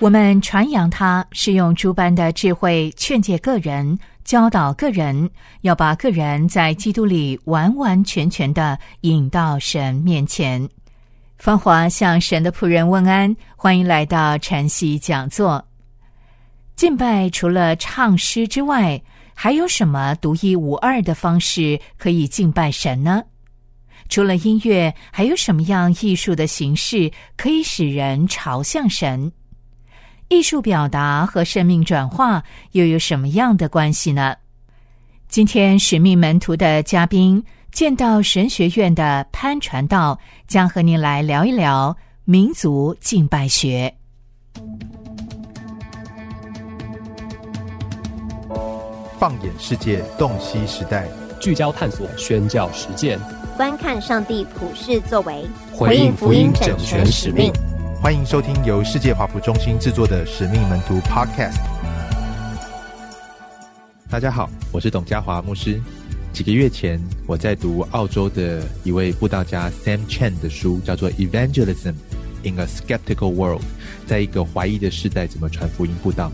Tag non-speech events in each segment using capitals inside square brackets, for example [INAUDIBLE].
我们传扬他是用诸般的智慧劝诫个人，教导个人，要把个人在基督里完完全全的引到神面前。芳华向神的仆人问安，欢迎来到晨曦讲座。敬拜除了唱诗之外，还有什么独一无二的方式可以敬拜神呢？除了音乐，还有什么样艺术的形式可以使人朝向神？艺术表达和生命转化又有什么样的关系呢？今天使命门徒的嘉宾，见到神学院的潘传道将和您来聊一聊民族敬拜学。放眼世界，洞悉时代，聚焦探索宣教实践，观看上帝普世作为，回应福音整全使命。欢迎收听由世界华福中心制作的《使命门徒》Podcast。大家好，我是董家华牧师。几个月前，我在读澳洲的一位布道家 Sam Chen 的书，叫做《Evangelism in a Skeptical World》，在一个怀疑的时代怎么传福音布道。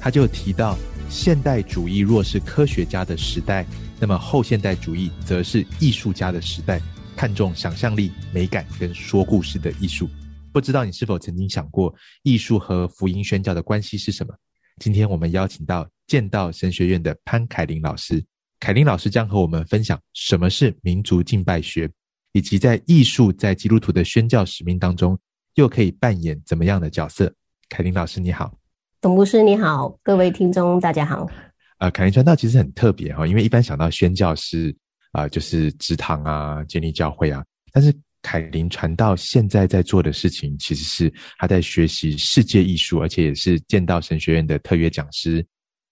他就提到，现代主义若是科学家的时代，那么后现代主义则是艺术家的时代，看重想象力、美感跟说故事的艺术。不知道你是否曾经想过，艺术和福音宣教的关系是什么？今天我们邀请到剑道神学院的潘凯琳老师，凯琳老师将和我们分享什么是民族敬拜学，以及在艺术在基督徒的宣教使命当中又可以扮演怎么样的角色。凯琳老师你好，董牧师你好，各位听众大家好。呃，凯琳传道其实很特别哈，因为一般想到宣教是啊，就是职堂啊，建立教会啊，但是。凯琳传道现在在做的事情，其实是他在学习世界艺术，而且也是剑道神学院的特约讲师。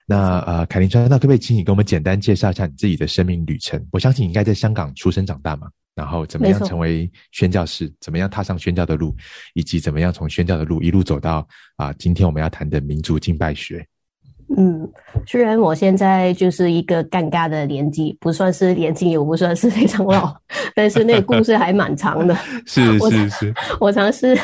那呃，凯琳传道，可不可以请你给我们简单介绍一下你自己的生命旅程？我相信你应该在香港出生长大嘛，然后怎么样成为宣教士，怎么样踏上宣教的路，以及怎么样从宣教的路一路走到啊，今天我们要谈的民族敬拜学。嗯，虽然我现在就是一个尴尬的年纪，不算是年轻，也不算是非常老，[LAUGHS] 但是那个故事还蛮长的。[LAUGHS] 是是是，我尝试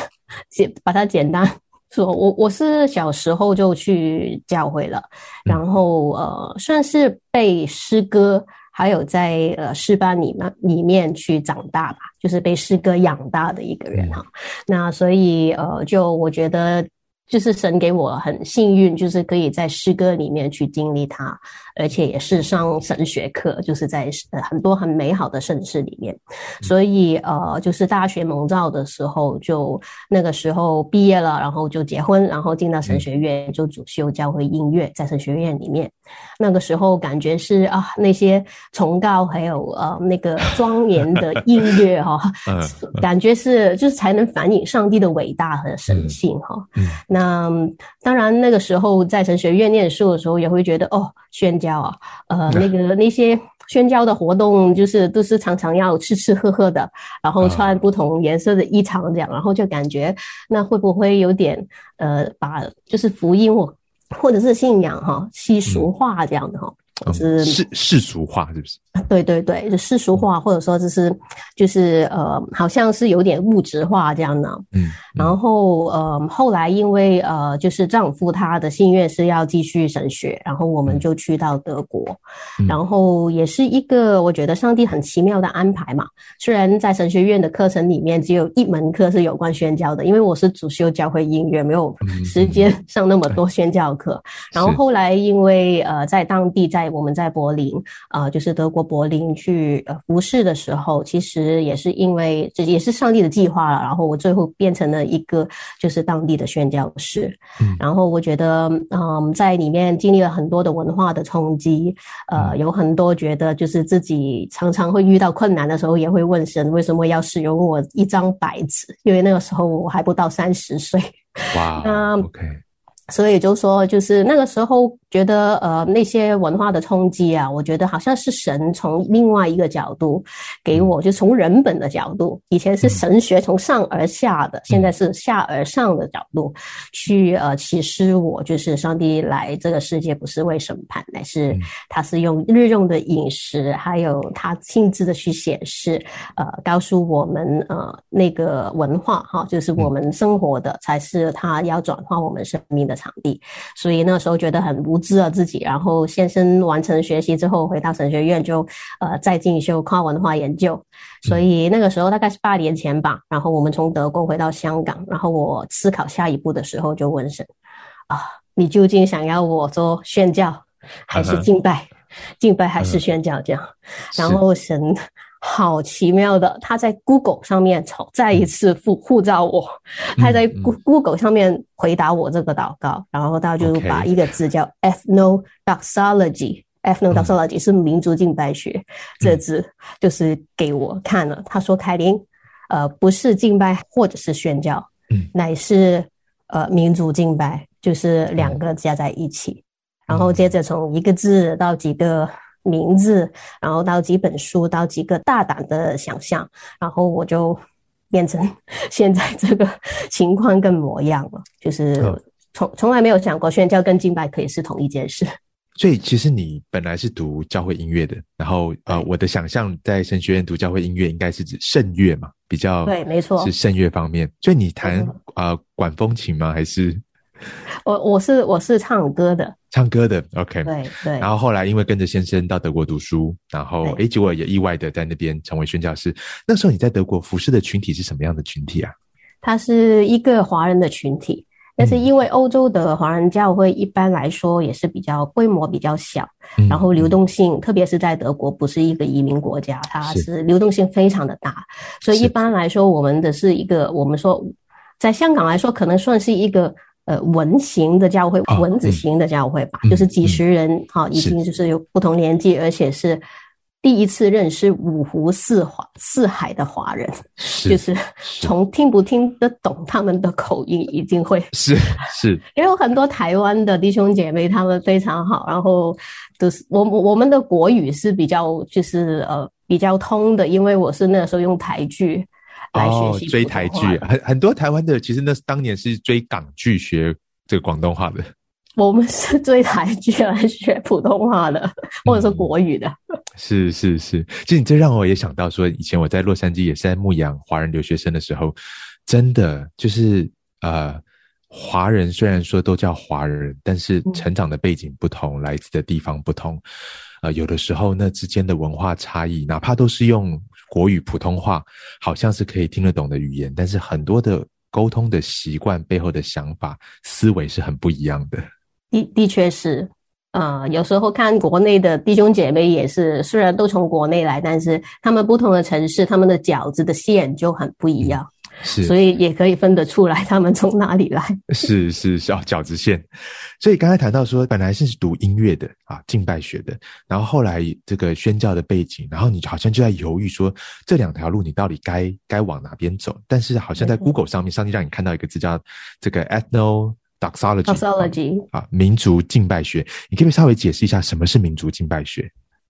简把它简单说。我我是小时候就去教会了，然后呃，算是被诗歌还有在呃诗班里面里面去长大吧，就是被诗歌养大的一个人哈。那所以呃，就我觉得。就是神给我很幸运，就是可以在诗歌里面去经历它。而且也是上神学课，就是在呃很多很美好的盛世里面，所以呃就是大学蒙照的时候，就那个时候毕业了，然后就结婚，然后进到神学院就主修教会音乐，在神学院里面，那个时候感觉是啊那些崇高还有呃那个庄严的音乐 [LAUGHS] 哈，感觉是就是才能反映上帝的伟大和神性哈。那当然那个时候在神学院念书的时候，也会觉得哦宣。教啊，呃，那个那些宣教的活动，就是都是常常要吃吃喝喝的，然后穿不同颜色的衣裳这样，然后就感觉那会不会有点呃，把就是福音或或者是信仰哈稀俗化这样的哈。是世世俗化，是不是？对对对，就世俗化，或者说就是就是呃，好像是有点物质化这样的。嗯，然后呃，后来因为呃，就是丈夫他的心愿是要继续神学，然后我们就去到德国，然后也是一个我觉得上帝很奇妙的安排嘛。虽然在神学院的课程里面只有一门课是有关宣教的，因为我是主修教会音乐，没有时间上那么多宣教课。然后后来因为呃，在当地在在我们在柏林啊，就是德国柏林去呃服侍的时候，其实也是因为这也是上帝的计划了。然后我最后变成了一个就是当地的宣教士。嗯，然后我觉得嗯，在里面经历了很多的文化的冲击，呃，有很多觉得就是自己常常会遇到困难的时候，也会问神为什么要使用我一张白纸，因为那个时候我还不到三十岁。哇，[LAUGHS] 那 OK。所以就说，就是那个时候觉得，呃，那些文化的冲击啊，我觉得好像是神从另外一个角度给我，就从人本的角度，以前是神学从上而下的，现在是下而上的角度去呃启示我，就是上帝来这个世界不是为审判，乃是他是用日用的饮食，还有他亲自的去显示，呃，告诉我们，呃，那个文化哈，就是我们生活的才是他要转化我们生命的。场地，所以那时候觉得很无知啊自己。然后先生完成学习之后，回到神学院就呃再进修跨文化研究。所以那个时候大概是八年前吧。然后我们从德国回到香港，然后我思考下一步的时候，就问神啊，你究竟想要我做宣教，还是敬拜？[LAUGHS] 敬拜还是宣教？这样，然后神。好奇妙的，他在 Google 上面重再一次护护照我，他在 Google 上面回答我这个祷告，然后他就把一个字叫 ethnodoxology，ethnodoxology 是民族敬拜学，这字就是给我看了。他说凯琳，呃，不是敬拜或者是宣教，嗯。乃是呃民族敬拜，就是两个加在一起，然后接着从一个字到几个。名字，然后到几本书，到几个大胆的想象，然后我就变成 [LAUGHS] 现在这个情况跟模样了。就是从从来没有想过宣教跟敬拜可以是同一件事。[LAUGHS] 所以其实你本来是读教会音乐的，然后呃，我的想象在神学院读教会音乐应该是指圣乐嘛，比较对，没错，是圣乐方面。所以你弹啊管风琴吗？还是？我我是我是唱歌的，唱歌的，OK，对对。然后后来因为跟着先生到德国读书，然后诶，结果也意外的在那边成为宣教师。那时候你在德国服侍的群体是什么样的群体啊？它是一个华人的群体，但是因为欧洲的华人教会一般来说也是比较规模比较小，然后流动性，特别是在德国不是一个移民国家，它是流动性非常的大，所以一般来说我们的是一个，我们说在香港来说可能算是一个。呃，文型的教会，文字型的教会吧，就是几十人，哈，已经就是有不同年纪，而且是第一次认识五湖四华四海的华人，就 [LAUGHS] 是从听不听得懂他们的口音，一定会是是，也有很多台湾的弟兄姐妹，他们非常好，然后都是我我们的国语是比较就是呃比较通的，因为我是那时候用台剧。哦，追台剧，很很多台湾的，其实那当年是追港剧学这个广东话的。我们是追台剧来学普通话的，或者说国语的。是是是，其实你这让我也想到说，以前我在洛杉矶也是在牧养华人留学生的时候，真的就是呃，华人虽然说都叫华人，但是成长的背景不同，来自的地方不同，呃，有的时候那之间的文化差异，哪怕都是用。国语普通话好像是可以听得懂的语言，但是很多的沟通的习惯背后的想法思维是很不一样的。的的确是，呃，有时候看国内的弟兄姐妹也是，虽然都从国内来，但是他们不同的城市，他们的饺子的馅就很不一样。所以也可以分得出来他们从哪里来。是是小饺子馅。所以刚才谈到说，本来是读音乐的啊，敬拜学的，然后后来这个宣教的背景，然后你好像就在犹豫说，这两条路你到底该该往哪边走？但是好像在 Google 上面，上帝让你看到一个字叫这个 ethnodoxology 啊，民族敬拜学。你可以稍微解释一下什么是民族敬拜学？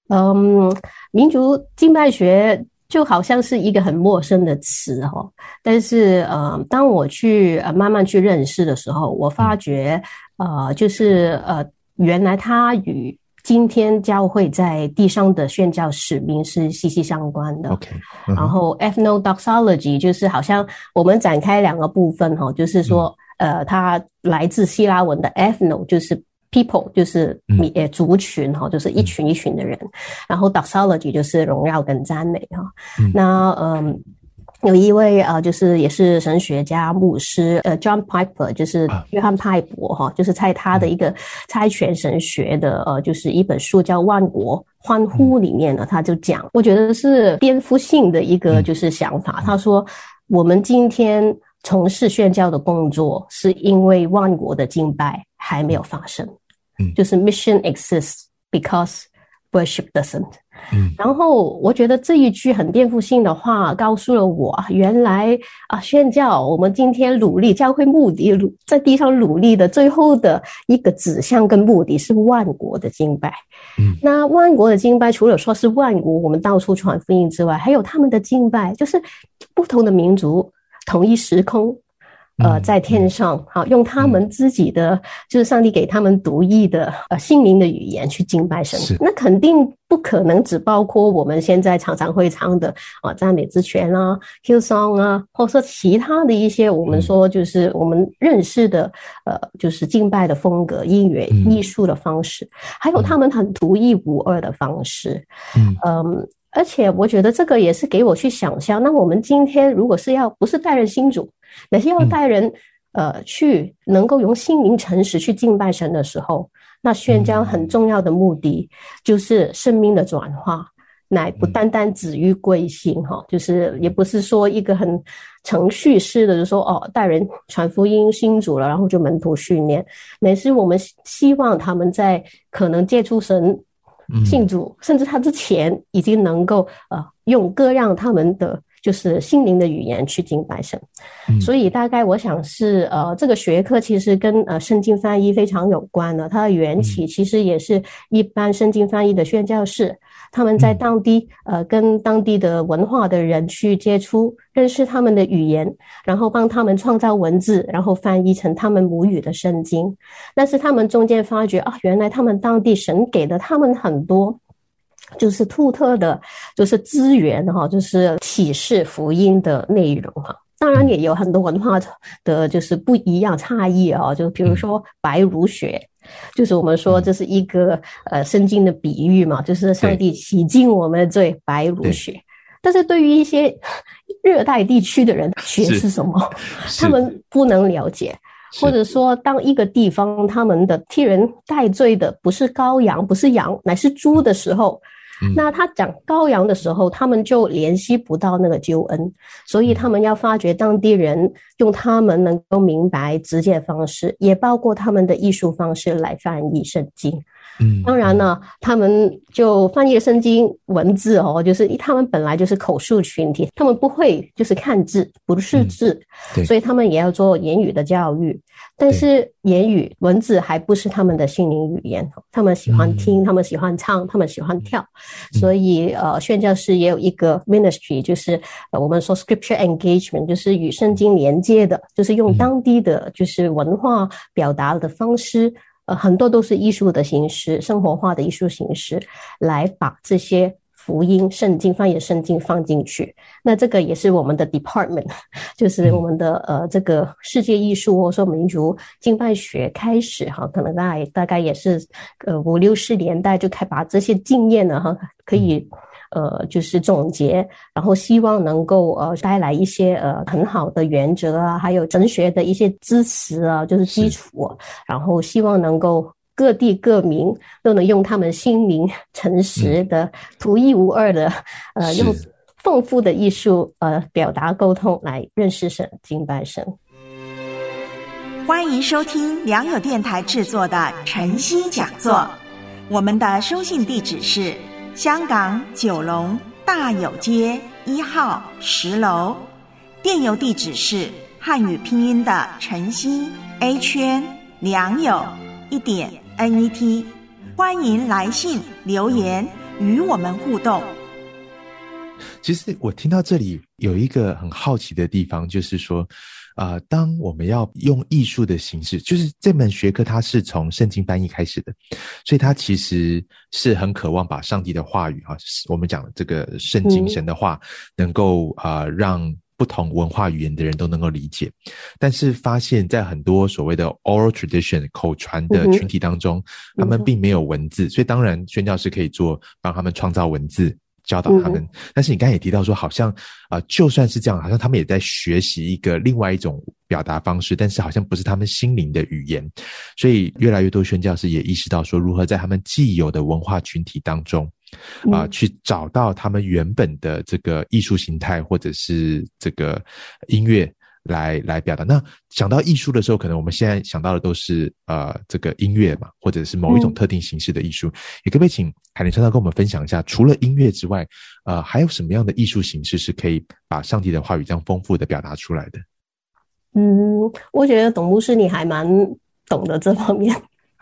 嗯，民族敬拜学。就好像是一个很陌生的词哈，但是呃，当我去呃慢慢去认识的时候，我发觉呃，就是呃，原来它与今天教会在地上的宣教使命是息息相关的。OK，然后 ethnodoxology 就是好像我们展开两个部分哈，就是说呃，它来自希腊文的 ethno 就是。People 就是民呃族群哈，就是一群一群的人，然后 Doxology 就是荣耀跟赞美哈。那嗯，有一位呃，就是也是神学家牧师，呃，John Piper，就是约翰派伯哈，就是在他的一个猜拳神学的呃，就是一本书叫《万国欢呼》里面呢，他就讲，我觉得是颠覆性的一个就是想法。他说，我们今天从事宣教的工作，是因为万国的敬拜还没有发生，嗯，就是 mission exists because worship doesn't。嗯，然后我觉得这一句很颠覆性的话，告诉了我，原来啊，宣教我们今天努力教会目的，在地上努力的最后的一个指向跟目的是万国的敬拜。嗯，那万国的敬拜，除了说是万国我们到处传福音之外，还有他们的敬拜，就是不同的民族同一时空。呃，在天上，好用他们自己的，就是上帝给他们独一的呃心灵的语言去敬拜神。那肯定不可能只包括我们现在常常会唱的啊赞美之泉啊，Hill Song 啊，或者说其他的一些我们说就是我们认识的呃就是敬拜的风格、音乐艺术的方式，还有他们很独一无二的方式。嗯，而且我觉得这个也是给我去想象，那我们今天如果是要不是带人新主。那是要带人，呃，去能够用心灵诚实去敬拜神的时候，那宣教很重要的目的就是生命的转化，乃不单单止于贵心哈，就是也不是说一个很程序式的，就说哦，带人传福音新主了，然后就门徒训练，乃是我们希望他们在可能接触神、信主，甚至他之前已经能够呃，用各样他们的。就是心灵的语言去敬拜神，所以大概我想是呃，这个学科其实跟呃圣经翻译非常有关的。它的缘起其实也是一般圣经翻译的宣教士，他们在当地呃跟当地的文化的人去接触，认识他们的语言，然后帮他们创造文字，然后翻译成他们母语的圣经。但是他们中间发觉啊，原来他们当地神给了他们很多。就是独特的，就是资源哈，就是启示福音的内容哈。当然也有很多文化的，就是不一样差异啊。就比如说白如雪，就是我们说这是一个呃圣经的比喻嘛，就是上帝洗净我们的罪，白如雪。但是对于一些热带地区的人，雪是什么？他们不能了解。或者说，当一个地方他们的替人代罪的不是羔羊，不是羊，乃是猪的时候。那他讲羔羊的时候，他们就联系不到那个救恩，所以他们要发掘当地人用他们能够明白直接方式，也包括他们的艺术方式来翻译圣经。嗯，当然呢，他们就翻译圣经文字哦，就是他们本来就是口述群体，他们不会就是看字，不是字，所以他们也要做言语的教育。但是言语文字还不是他们的心灵语言，他们喜欢听，他们喜欢唱，他们喜欢跳。所以呃，宣教师也有一个 ministry，就是我们说 scripture engagement，就是与圣经连接的，就是用当地的就是文化表达的方式。呃，很多都是艺术的形式，生活化的艺术形式，来把这些福音圣经翻译圣经放进去。那这个也是我们的 department，[LAUGHS] 就是我们的呃这个世界艺术或者说民族敬拜学开始哈，可能大大概也是呃五六十年代就开把这些经验呢哈可以。呃，就是总结，然后希望能够呃带来一些呃很好的原则啊，还有神学的一些支持啊，就是基础，然后希望能够各地各民都能用他们心灵诚实的、独一无二的呃用丰富的艺术呃表达沟通来认识神、敬拜神。欢迎收听良友电台制作的晨曦讲座，我们的收信地址是。香港九龙大有街一号十楼，电邮地址是汉语拼音的晨曦 A 圈良友一点 N E T，欢迎来信留言与我们互动。其实我听到这里有一个很好奇的地方，就是说。啊，当我们要用艺术的形式，就是这门学科，它是从圣经翻译开始的，所以它其实是很渴望把上帝的话语，啊，我们讲的这个圣经神的话，能够啊，让不同文化语言的人都能够理解。但是发现，在很多所谓的 oral tradition 口传的群体当中，他们并没有文字，所以当然宣教师可以做，帮他们创造文字。教导他们。但是你刚才也提到说，好像啊，就算是这样，好像他们也在学习一个另外一种表达方式，但是好像不是他们心灵的语言。所以越来越多宣教师也意识到说，如何在他们既有的文化群体当中。啊，去找到他们原本的这个艺术形态，或者是这个音乐来来表达。那想到艺术的时候，可能我们现在想到的都是呃这个音乐嘛，或者是某一种特定形式的艺术。也可不可以请海林先生跟我们分享一下，除了音乐之外，呃，还有什么样的艺术形式是可以把上帝的话语这样丰富的表达出来的？嗯，我觉得董牧师你还蛮懂得这方面。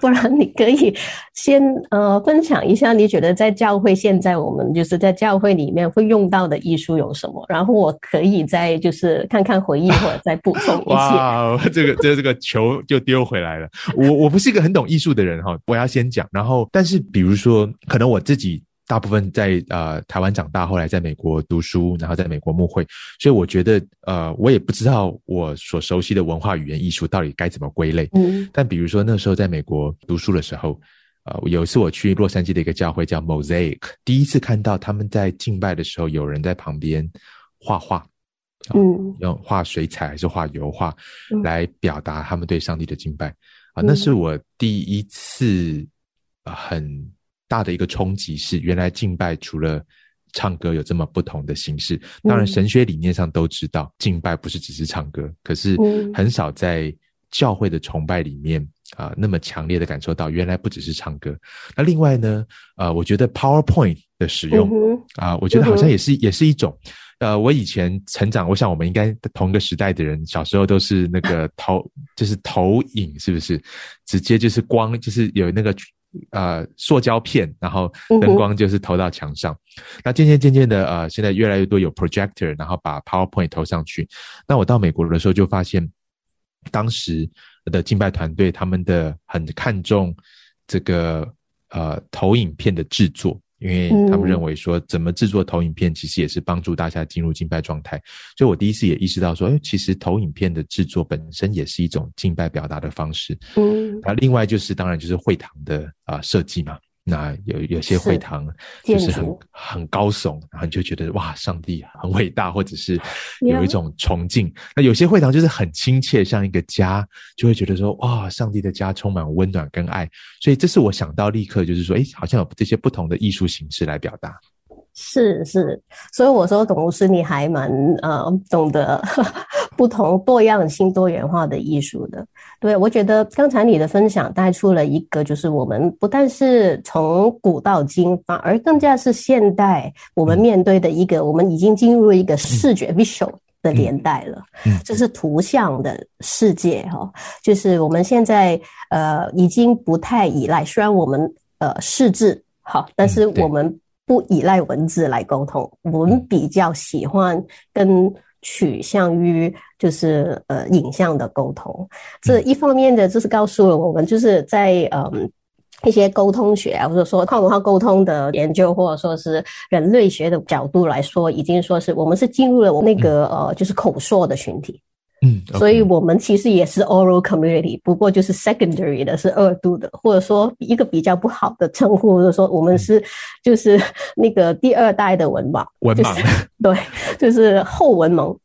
不然你可以先呃分享一下，你觉得在教会现在我们就是在教会里面会用到的艺术有什么？然后我可以再就是看看回忆或者再补充一些。[LAUGHS] 哇，这个这这个球就丢回来了。我我不是一个很懂艺术的人哈，我要先讲。然后，但是比如说，可能我自己。大部分在呃台湾长大，后来在美国读书，然后在美国牧会，所以我觉得呃我也不知道我所熟悉的文化语言艺术到底该怎么归类。嗯，但比如说那时候在美国读书的时候，呃有一次我去洛杉矶的一个教会叫 Mosaic，第一次看到他们在敬拜的时候有人在旁边画画，嗯，用画水彩还是画油画来表达他们对上帝的敬拜啊，那是我第一次啊很。大的一个冲击是，原来敬拜除了唱歌有这么不同的形式。当然，神学理念上都知道，敬拜不是只是唱歌，可是很少在教会的崇拜里面啊，那么强烈的感受到，原来不只是唱歌。那另外呢，呃，我觉得 PowerPoint 的使用啊，我觉得好像也是也是一种。呃，我以前成长，我想我们应该同一个时代的人，小时候都是那个投，就是投影，是不是？直接就是光，就是有那个。呃，塑胶片，然后灯光就是投到墙上。那渐渐渐渐的，呃，现在越来越多有 projector，然后把 PowerPoint 投上去。那我到美国的时候就发现，当时的敬拜团队他们的很看重这个呃投影片的制作。因为他们认为说，怎么制作投影片，其实也是帮助大家进入敬拜状态。所以我第一次也意识到说，哎，其实投影片的制作本身也是一种敬拜表达的方式。嗯，那另外就是，当然就是会堂的啊设计嘛。那有有些会堂就是很很高耸，然后你就觉得哇，上帝很伟大，或者是 [LAUGHS] 有一种崇敬。那有些会堂就是很亲切，像一个家，就会觉得说哇，上帝的家充满温暖跟爱。所以这是我想到立刻就是说，哎，好像有这些不同的艺术形式来表达。是是，所以我说董老师你还蛮呃懂得 [LAUGHS] 不同多样性多元化的艺术的。对我觉得刚才你的分享带出了一个，就是我们不但是从古到今，反而更加是现代我们面对的一个，我们已经进入一个视觉 visual 的年代了。嗯，这是图像的世界哈，就是我们现在呃已经不太依赖，虽然我们呃视字好，但是我们。不依赖文字来沟通，我们比较喜欢跟取向于就是呃影像的沟通。这一方面的就是告诉了我们，就是在嗯一些沟通学啊，或者说跨文化沟通的研究，或者说是人类学的角度来说，已经说是我们是进入了那个呃就是口说的群体。嗯，所以我们其实也是 oral community，不过就是 secondary 的是二度的，或者说一个比较不好的称呼，或者说我们是就是那个第二代的文盲，文盲，对，就是后文盲，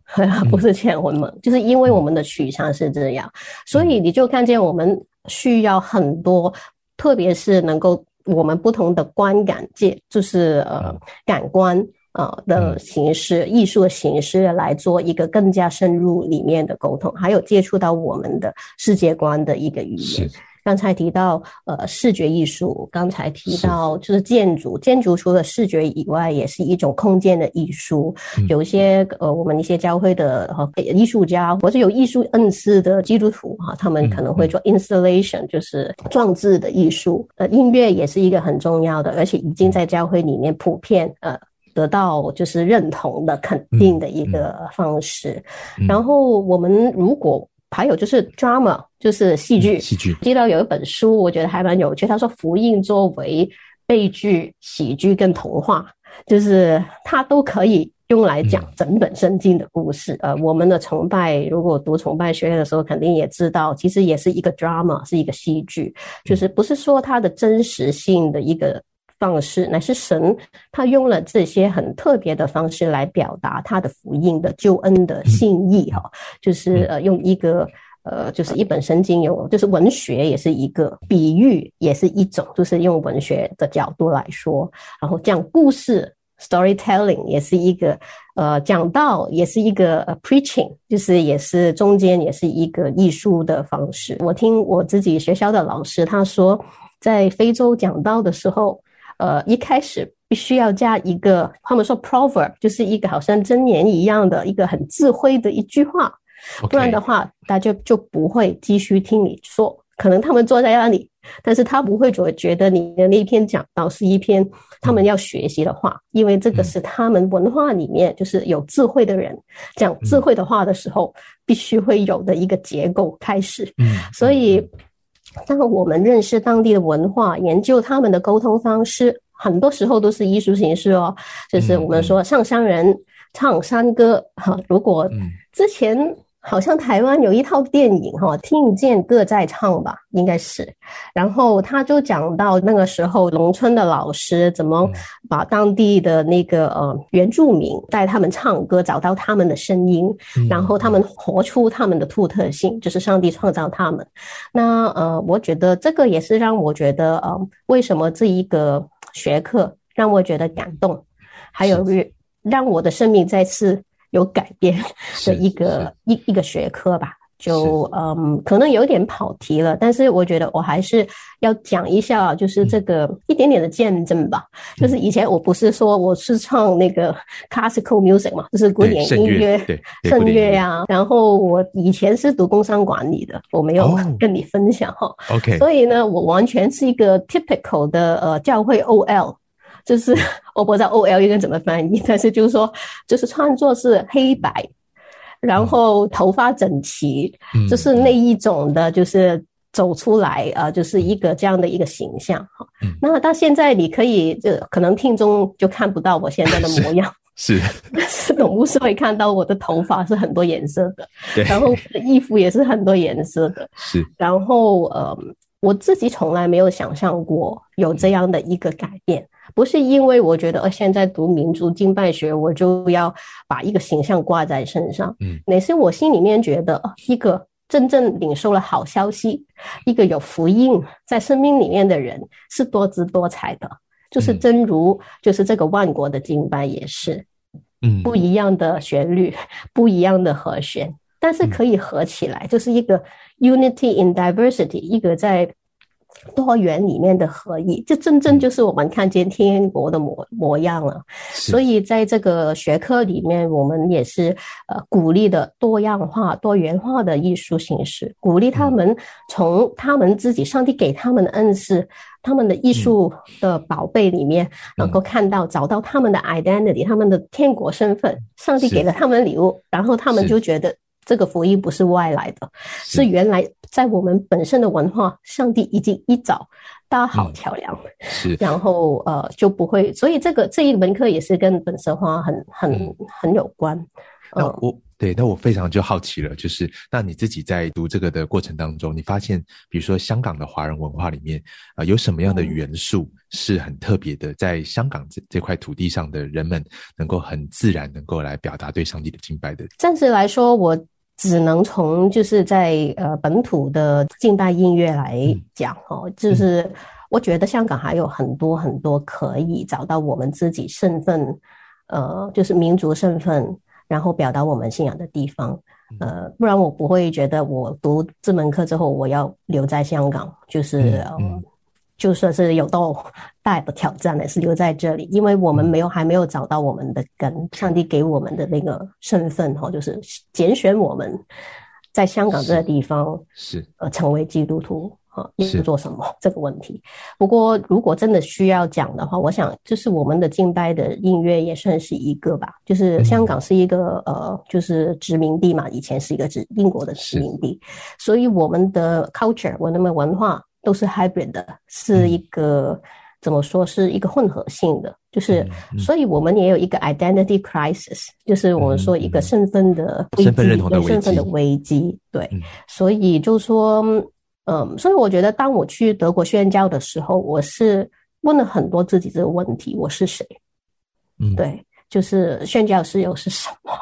不是前文盲，就是因为我们的取向是这样，所以你就看见我们需要很多，特别是能够我们不同的观感界，就是呃感官。啊的形式，艺术的形式来做一个更加深入里面的沟通，还有接触到我们的世界观的一个语言。刚才提到呃视觉艺术，刚才提到就是建筑，建筑除了视觉以外，也是一种空间的艺术。有一些呃我们一些教会的艺术家，或者有艺术恩赐的基督徒哈，他们可能会做 installation，就是装置的艺术。呃，音乐也是一个很重要的，而且已经在教会里面普遍呃。得到就是认同的肯定的一个方式，然后我们如果还有就是 drama，就是戏剧。戏剧。记得有一本书，我觉得还蛮有趣。他说福音作为悲剧、喜剧跟童话，就是它都可以用来讲整本圣经的故事。呃，我们的崇拜，如果读崇拜学院的时候，肯定也知道，其实也是一个 drama，是一个戏剧，就是不是说它的真实性的一个。方式，乃是神他用了这些很特别的方式来表达他的福音的救恩的信意哈，就是呃用一个呃就是一本圣经有，就是文学也是一个比喻，也是一种，就是用文学的角度来说，然后讲故事。Storytelling 也是一个，呃，讲道也是一个 preaching，就是也是中间也是一个艺术的方式。我听我自己学校的老师他说，在非洲讲道的时候，呃，一开始必须要加一个，他们说 proverb，就是一个好像箴言一样的一个很智慧的一句话，不然的话，大家就不会继续听你说。可能他们坐在那里。但是他不会觉觉得你的那一篇讲到是一篇他们要学习的话，因为这个是他们文化里面就是有智慧的人讲智慧的话的时候必须会有的一个结构开始。嗯，所以当我们认识当地的文化，研究他们的沟通方式，很多时候都是艺术形式哦，就是我们说上山人唱山歌哈。如果之前。好像台湾有一套电影哈，听见歌在唱吧，应该是。然后他就讲到那个时候农村的老师怎么把当地的那个呃原住民带他们唱歌，找到他们的声音，然后他们活出他们的独特性，就是上帝创造他们。那呃，我觉得这个也是让我觉得呃，为什么这一个学科让我觉得感动，还有让我的生命再次。有改变的一个一一个学科吧，就嗯，可能有点跑题了，但是我觉得我还是要讲一下，就是这个一点点的见证吧。就是以前我不是说我是唱那个 classical music 嘛，就是古典音乐、圣乐呀。然后我以前是读工商管理的，我没有 [LAUGHS] 跟你分享哈。OK，所以呢，我完全是一个 typical 的呃教会 OL。就是 [LAUGHS] 我不知道 O L 应该怎么翻译，但是就是说，就是创作是黑白，然后头发整齐，就是那一种的，就是走出来啊，就是一个这样的一个形象哈。那到现在你可以就可能听众就看不到我现在的模样，[LAUGHS] 是，是董牧师会看到我的头发是很多颜色的，然后衣服也是很多颜色的，是，然后呃，我自己从来没有想象过有这样的一个改变。不是因为我觉得，呃，现在读民族敬拜学，我就要把一个形象挂在身上。嗯，乃是我心里面觉得，一个真正领受了好消息，一个有福音在生命里面的人，是多姿多彩的。就是真如，就是这个万国的敬拜也是，嗯，不一样的旋律，不一样的和弦，但是可以合起来，就是一个 unity in diversity，一个在。多元里面的合一，这真正就是我们看见天国的模模样了。所以在这个学科里面，我们也是呃鼓励的多样化、多元化的艺术形式，鼓励他们从他们自己上帝给他们的恩赐、他们的艺术的宝贝里面，能够看到找到他们的 identity、他们的天国身份。上帝给了他们礼物，然后他们就觉得。这个福音不是外来的，是原来在我们本身的文化，上帝已经一早搭好桥梁，是，然后呃就不会，所以这个这一门课也是跟本色化很很很有关。那我对，那我非常就好奇了，就是那你自己在读这个的过程当中，你发现比如说香港的华人文化里面啊，有什么样的元素是很特别的，在香港这这块土地上的人们能够很自然能够来表达对上帝的敬拜的？暂时来说，我。只能从就是在呃本土的近代音乐来讲哦，就是我觉得香港还有很多很多可以找到我们自己身份，呃，就是民族身份，然后表达我们信仰的地方，呃，不然我不会觉得我读这门课之后我要留在香港，就是嗯。就算是有到大的挑战，也是留在这里，因为我们没有还没有找到我们的根，上帝给我们的那个身份哈，就是拣选我们在香港这个地方是呃成为基督徒哈，是。做什么这个问题。不过如果真的需要讲的话，我想就是我们的敬拜的音乐也算是一个吧，就是香港是一个呃就是殖民地嘛，以前是一个殖英国的殖民地，所以我们的 culture 我们的文化。都是 hybrid 的，是一个怎么说是一个混合性的，就是所以我们也有一个 identity crisis，就是我们说一个身份的身份认同的身份的危机。对，所以就说，嗯，所以我觉得当我去德国宣教的时候，我是问了很多自己这个问题：我是谁？嗯，对，就是宣教师又是什么？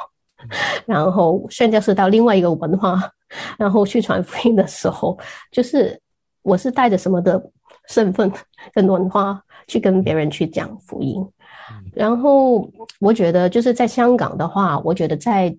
[LAUGHS] 然后宣教师到另外一个文化，然后去传福音的时候，就是我是带着什么的身份 [LAUGHS] 跟文化去跟别人去讲福音。然后我觉得就是在香港的话，我觉得在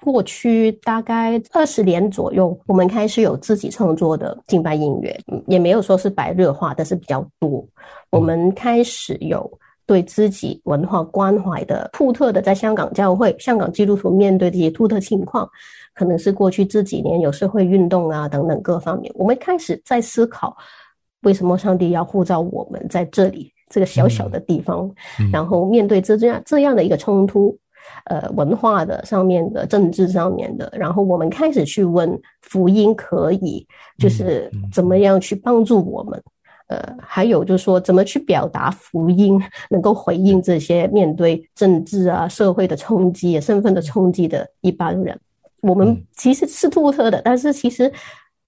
过去大概二十年左右，我们开始有自己创作的敬拜音乐，也没有说是白热化，但是比较多。我们开始有对自己文化关怀的独特的，在香港教会、香港基督徒面对这些独特情况，可能是过去这几年有社会运动啊等等各方面，我们开始在思考，为什么上帝要护照我们在这里这个小小的地方，然后面对这这样这样的一个冲突。呃，文化的上面的政治上面的，然后我们开始去问福音可以就是怎么样去帮助我们，呃，还有就是说怎么去表达福音，能够回应这些面对政治啊、社会的冲击、身份的冲击的一般人。我们其实是独特的，但是其实。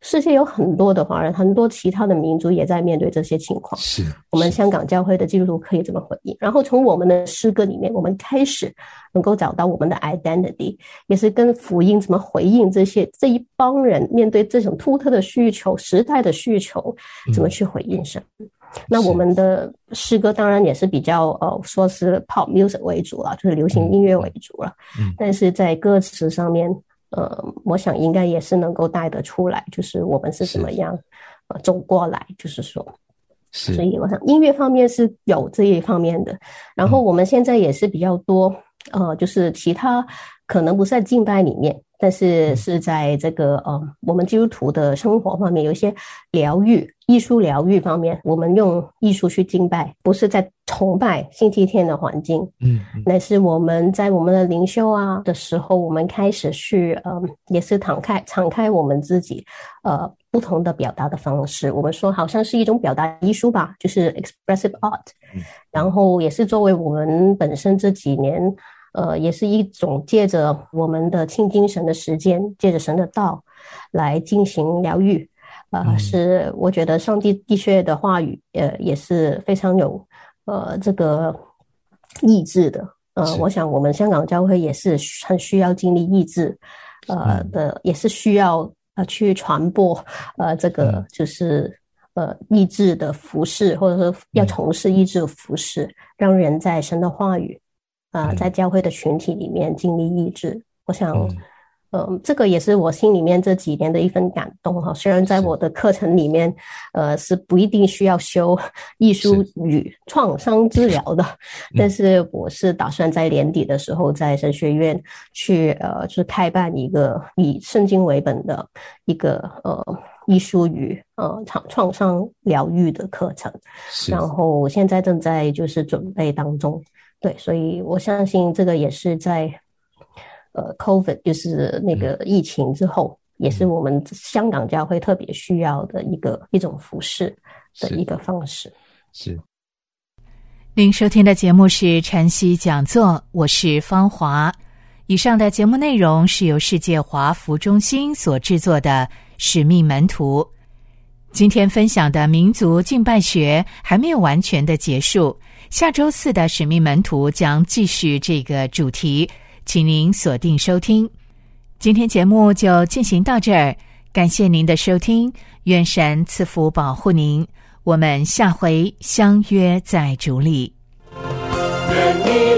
世界有很多的华人，很多其他的民族也在面对这些情况。是我们香港教会的基督徒可以怎么回应？然后从我们的诗歌里面，我们开始能够找到我们的 identity，也是跟福音怎么回应这些这一帮人面对这种独特的需求、时代的需求，怎么去回应神？那我们的诗歌当然也是比较呃，说是 pop music 为主了，就是流行音乐为主了。嗯，但是在歌词上面。呃，我想应该也是能够带得出来，就是我们是怎么样呃走过来，就是说，所以我想音乐方面是有这一方面的，然后我们现在也是比较多呃，就是其他可能不在敬拜里面。但是是在这个呃，我们基督徒的生活方面，有一些疗愈、艺术疗愈方面，我们用艺术去敬拜，不是在崇拜星期天的环境，嗯，乃是我们在我们的灵修啊的时候，我们开始去呃，也是敞开、敞开我们自己，呃，不同的表达的方式。我们说好像是一种表达艺术吧，就是 expressive art，然后也是作为我们本身这几年。呃，也是一种借着我们的亲近神的时间，借着神的道来进行疗愈。呃，是我觉得上帝的确的话语，呃，也是非常有呃这个意志的。呃，我想我们香港教会也是很需要经历意志，呃的，也是需要呃去传播呃这个就是呃意志的服饰，或者说要从事意志的服饰，让人在神的话语。啊，在教会的群体里面经历意志，我想，嗯，这个也是我心里面这几年的一份感动哈。虽然在我的课程里面，呃，是不一定需要修艺术与创伤治疗的，但是我是打算在年底的时候在神学院去，呃，就是开办一个以圣经为本的一个呃艺术与呃创创伤疗愈的课程，然后现在正在就是准备当中。对，所以我相信这个也是在，呃，COVID 就是那个疫情之后，也是我们香港教会特别需要的一个一种服饰的一个方式。是。您收听的节目是晨曦讲座，我是方华。以上的节目内容是由世界华服中心所制作的《使命门徒》。今天分享的民族敬拜学还没有完全的结束。下周四的使命门徒将继续这个主题，请您锁定收听。今天节目就进行到这儿，感谢您的收听，愿神赐福保护您，我们下回相约在主里。愿你